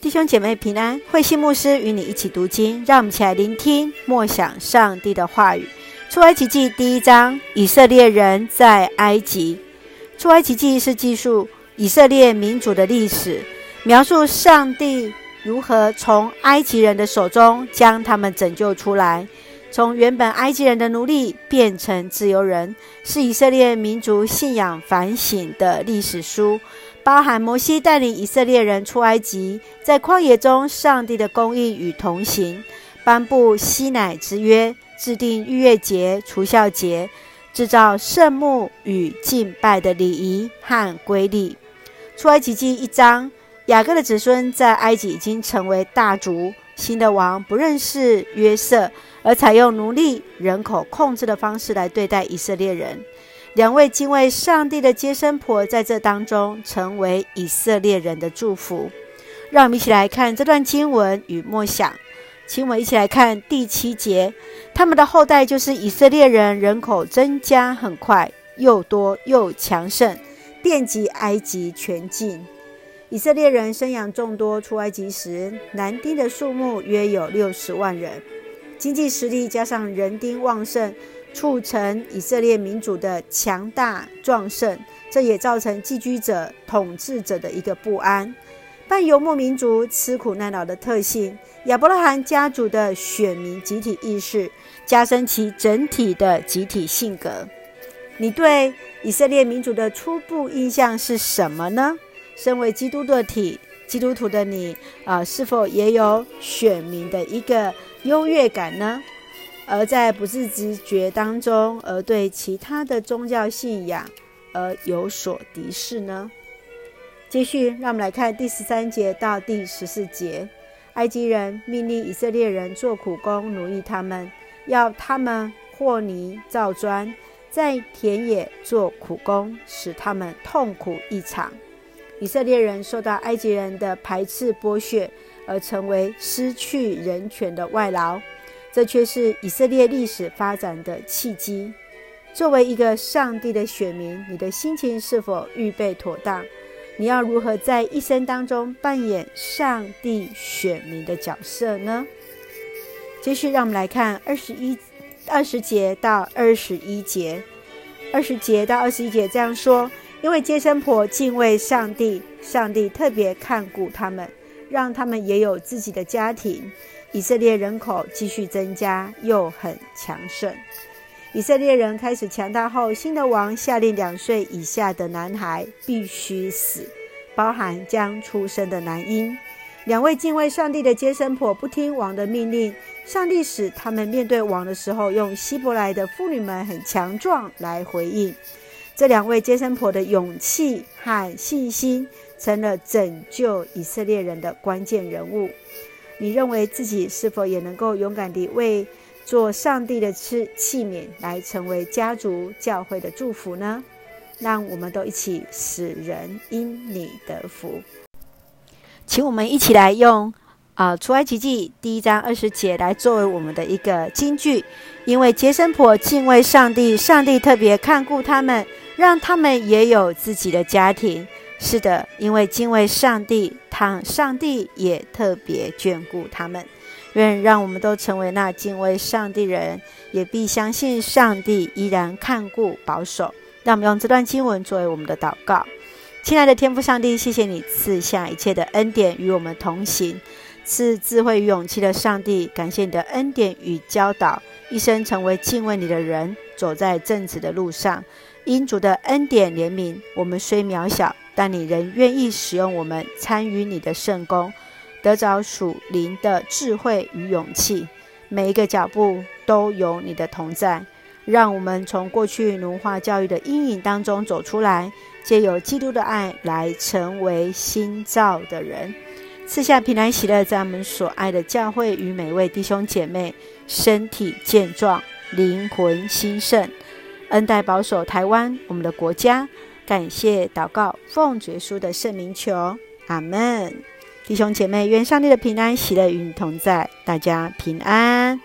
弟兄姐妹平安，慧心牧师与你一起读经，让我们一起来聆听默想上帝的话语。出埃及记第一章，以色列人在埃及。出埃及记是记述以色列民族的历史，描述上帝如何从埃及人的手中将他们拯救出来，从原本埃及人的奴隶变成自由人，是以色列民族信仰反省的历史书。包含摩西带领以色列人出埃及，在旷野中上帝的供应与同行，颁布西乃之约，制定逾越节、除酵节，制造圣幕与敬拜的礼仪和规例。出埃及记一章，雅各的子孙在埃及已经成为大族，新的王不认识约瑟，而采用奴隶人口控制的方式来对待以色列人。两位敬畏上帝的接生婆在这当中成为以色列人的祝福。让我们一起来看这段经文与默想。请我们一起来看第七节，他们的后代就是以色列人，人口增加很快，又多又强盛，遍及埃及全境。以色列人生养众多，出埃及时，男丁的数目约有六十万人，经济实力加上人丁旺盛。促成以色列民族的强大壮盛，这也造成寄居者、统治者的一个不安。半游牧民族吃苦耐劳的特性，亚伯拉罕家族的选民集体意识，加深其整体的集体性格。你对以色列民族的初步印象是什么呢？身为基督的体，基督徒的你啊、是否也有选民的一个优越感呢？而在不自知觉当中，而对其他的宗教信仰而有所敌视呢？继续，让我们来看第十三节到第十四节。埃及人命令以色列人做苦工，奴役他们，要他们和泥造砖，在田野做苦工，使他们痛苦异常。以色列人受到埃及人的排斥剥削，而成为失去人权的外劳。这却是以色列历史发展的契机。作为一个上帝的选民，你的心情是否预备妥当？你要如何在一生当中扮演上帝选民的角色呢？继续，让我们来看二十一、二十节到二十一节。二十节到二十一节这样说：因为接生婆敬畏上帝，上帝特别看顾他们，让他们也有自己的家庭。以色列人口继续增加，又很强盛。以色列人开始强大后，新的王下令两岁以下的男孩必须死，包含将出生的男婴。两位敬畏上帝的接生婆不听王的命令，上帝使他们面对王的时候，用希伯来的妇女们很强壮来回应。这两位接生婆的勇气和信心，成了拯救以色列人的关键人物。你认为自己是否也能够勇敢地为做上帝的器器皿，来成为家族教会的祝福呢？让我们都一起使人因你得福。请我们一起来用啊、呃，埃及记第一章二十节来作为我们的一个金句。因为接生婆敬畏上帝，上帝特别看顾他们，让他们也有自己的家庭。是的，因为敬畏上帝，他上帝也特别眷顾他们。愿让我们都成为那敬畏上帝人，也必相信上帝依然看顾保守。让我们用这段经文作为我们的祷告。亲爱的天父上帝，谢谢你赐下一切的恩典与我们同行，赐智慧与勇气的上帝，感谢你的恩典与教导，一生成为敬畏你的人，走在正直的路上。因主的恩典怜悯，我们虽渺小。但你仍愿意使用我们参与你的圣工，得着属灵的智慧与勇气。每一个脚步都有你的同在，让我们从过去奴化教育的阴影当中走出来，借由基督的爱来成为新造的人。赐下平安喜乐，在我们所爱的教会与每位弟兄姐妹身体健壮，灵魂兴盛，恩待保守台湾，我们的国家。感谢祷告，奉主耶稣的圣名求，阿门。弟兄姐妹，愿上帝的平安喜乐与你同在，大家平安。